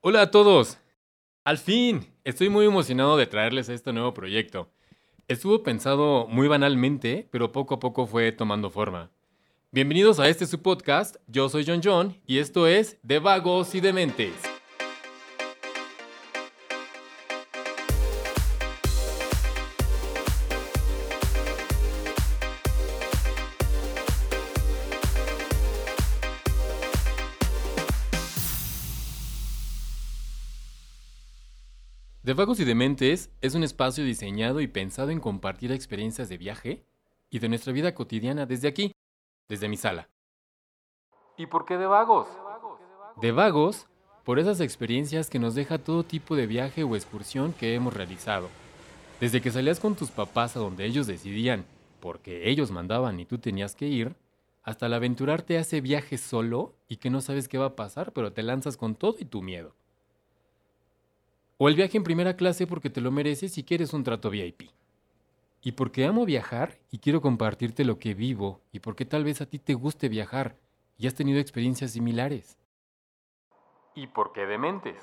Hola a todos. Al fin, estoy muy emocionado de traerles este nuevo proyecto. Estuvo pensado muy banalmente, pero poco a poco fue tomando forma. Bienvenidos a este su podcast, yo soy John John y esto es De Vagos y Dementes. De Vagos y Dementes es un espacio diseñado y pensado en compartir experiencias de viaje y de nuestra vida cotidiana desde aquí, desde mi sala. ¿Y por qué de vagos? De vagos por esas experiencias que nos deja todo tipo de viaje o excursión que hemos realizado. Desde que salías con tus papás a donde ellos decidían, porque ellos mandaban y tú tenías que ir, hasta el aventurarte a ese viaje solo y que no sabes qué va a pasar, pero te lanzas con todo y tu miedo. O el viaje en primera clase porque te lo mereces y quieres un trato VIP. Y porque amo viajar y quiero compartirte lo que vivo y porque tal vez a ti te guste viajar y has tenido experiencias similares. Y porque dementes.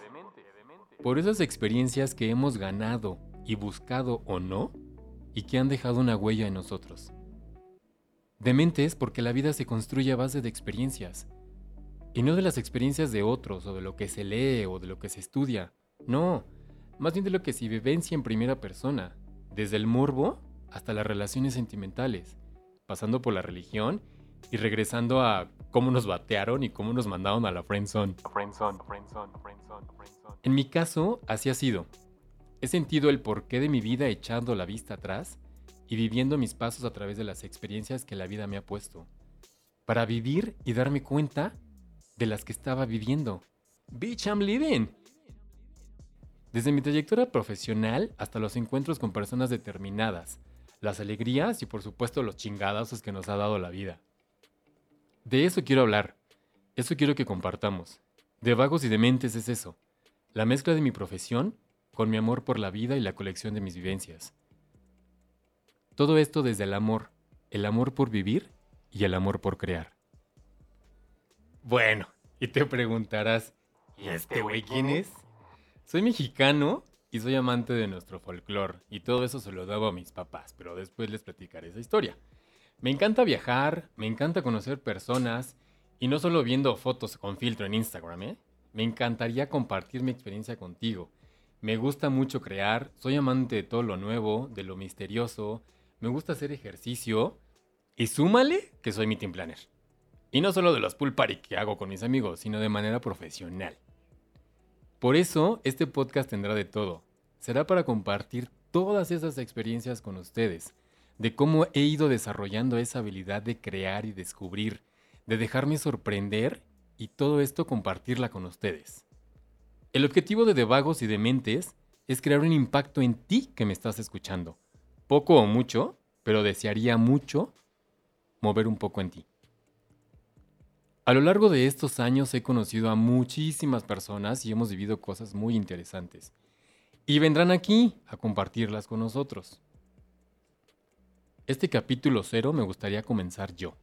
Por esas experiencias que hemos ganado y buscado o no y que han dejado una huella en nosotros. Dementes porque la vida se construye a base de experiencias. Y no de las experiencias de otros o de lo que se lee o de lo que se estudia no, más bien de lo que se vivencia en primera persona, desde el morbo hasta las relaciones sentimentales, pasando por la religión y regresando a cómo nos batearon y cómo nos mandaron a la friendzone. En mi caso, así ha sido. He sentido el porqué de mi vida echando la vista atrás y viviendo mis pasos a través de las experiencias que la vida me ha puesto, para vivir y darme cuenta de las que estaba viviendo. Bitch, I'm living. Desde mi trayectoria profesional hasta los encuentros con personas determinadas, las alegrías y por supuesto los chingadazos que nos ha dado la vida. De eso quiero hablar, eso quiero que compartamos. De vagos y dementes es eso, la mezcla de mi profesión con mi amor por la vida y la colección de mis vivencias. Todo esto desde el amor, el amor por vivir y el amor por crear. Bueno, y te preguntarás, ¿y este güey quién es? Soy mexicano y soy amante de nuestro folclore y todo eso se lo debo a mis papás, pero después les platicaré esa historia. Me encanta viajar, me encanta conocer personas y no solo viendo fotos con filtro en Instagram, ¿eh? Me encantaría compartir mi experiencia contigo. Me gusta mucho crear, soy amante de todo lo nuevo, de lo misterioso, me gusta hacer ejercicio y súmale que soy mi team planner. Y no solo de los pool party que hago con mis amigos, sino de manera profesional. Por eso, este podcast tendrá de todo. Será para compartir todas esas experiencias con ustedes, de cómo he ido desarrollando esa habilidad de crear y descubrir, de dejarme sorprender y todo esto compartirla con ustedes. El objetivo de Devagos y Dementes es crear un impacto en ti que me estás escuchando. Poco o mucho, pero desearía mucho mover un poco en ti. A lo largo de estos años he conocido a muchísimas personas y hemos vivido cosas muy interesantes. Y vendrán aquí a compartirlas con nosotros. Este capítulo cero me gustaría comenzar yo.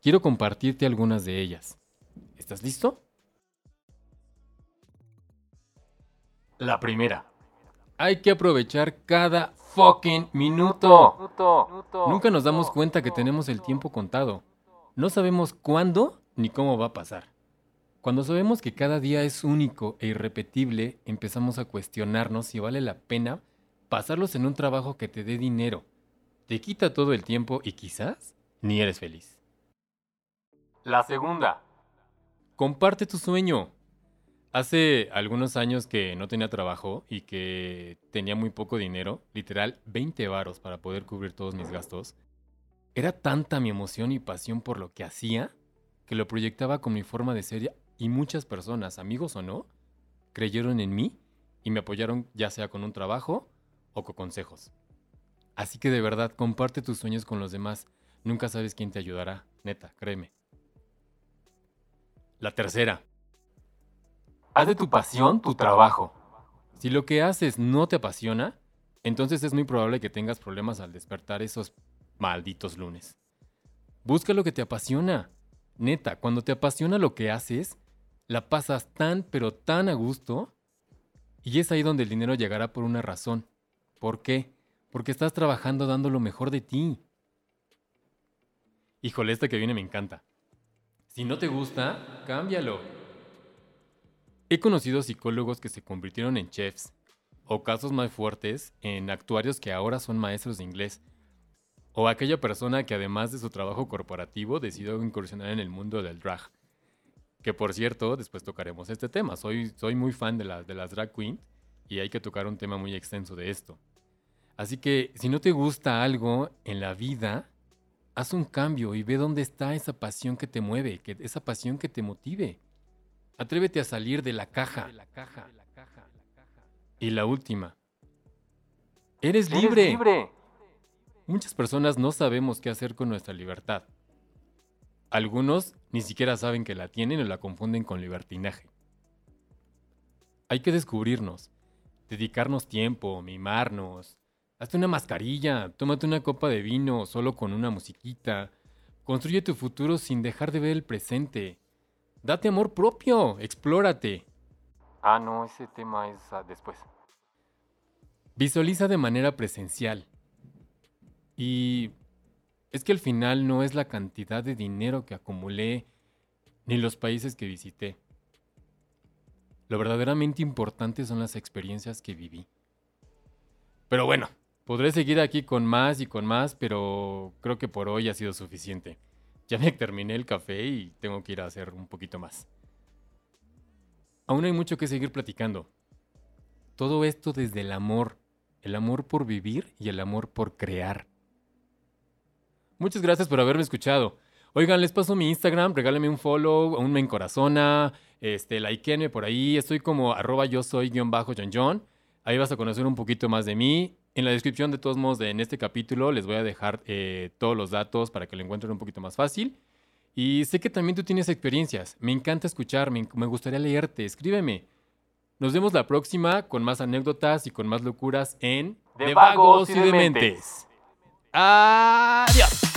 Quiero compartirte algunas de ellas. ¿Estás listo? La primera. Hay que aprovechar cada fucking minuto. Nunca nos damos cuenta que tenemos el tiempo contado. No sabemos cuándo ni cómo va a pasar. Cuando sabemos que cada día es único e irrepetible, empezamos a cuestionarnos si vale la pena pasarlos en un trabajo que te dé dinero, te quita todo el tiempo y quizás ni eres feliz. La segunda. Comparte tu sueño. Hace algunos años que no tenía trabajo y que tenía muy poco dinero, literal 20 varos para poder cubrir todos mis gastos, era tanta mi emoción y pasión por lo que hacía que lo proyectaba con mi forma de ser y muchas personas, amigos o no, creyeron en mí y me apoyaron ya sea con un trabajo o con consejos. Así que de verdad, comparte tus sueños con los demás. Nunca sabes quién te ayudará, neta, créeme. La tercera. Haz de tu pasión tu trabajo. Si lo que haces no te apasiona, entonces es muy probable que tengas problemas al despertar esos Malditos lunes. Busca lo que te apasiona. Neta, cuando te apasiona lo que haces, la pasas tan, pero tan a gusto. Y es ahí donde el dinero llegará por una razón. ¿Por qué? Porque estás trabajando dando lo mejor de ti. Híjole, esta que viene me encanta. Si no te gusta, cámbialo. He conocido psicólogos que se convirtieron en chefs, o casos más fuertes, en actuarios que ahora son maestros de inglés, o aquella persona que además de su trabajo corporativo decidió incursionar en el mundo del drag. Que por cierto, después tocaremos este tema. Soy, soy muy fan de, de las drag queens y hay que tocar un tema muy extenso de esto. Así que si no te gusta algo en la vida, haz un cambio y ve dónde está esa pasión que te mueve, que, esa pasión que te motive. Atrévete a salir de la caja. Y la última. Eres libre. Eres libre. Muchas personas no sabemos qué hacer con nuestra libertad. Algunos ni siquiera saben que la tienen o la confunden con libertinaje. Hay que descubrirnos, dedicarnos tiempo, mimarnos. Hazte una mascarilla, tómate una copa de vino solo con una musiquita. Construye tu futuro sin dejar de ver el presente. Date amor propio, explórate. Ah, no, ese tema es ah, después. Visualiza de manera presencial. Y es que al final no es la cantidad de dinero que acumulé ni los países que visité. Lo verdaderamente importante son las experiencias que viví. Pero bueno, podré seguir aquí con más y con más, pero creo que por hoy ha sido suficiente. Ya me terminé el café y tengo que ir a hacer un poquito más. Aún hay mucho que seguir platicando. Todo esto desde el amor, el amor por vivir y el amor por crear. Muchas gracias por haberme escuchado. Oigan, les paso mi Instagram, regálenme un follow, un me encorazona, este, likeenme por ahí. Estoy como arroba yo soy guion bajo John John. Ahí vas a conocer un poquito más de mí. En la descripción, de todos modos, de, en este capítulo les voy a dejar eh, todos los datos para que lo encuentren un poquito más fácil. Y sé que también tú tienes experiencias. Me encanta escucharme, me gustaría leerte. Escríbeme. Nos vemos la próxima con más anécdotas y con más locuras en De, Vagos y de Mentes. ありが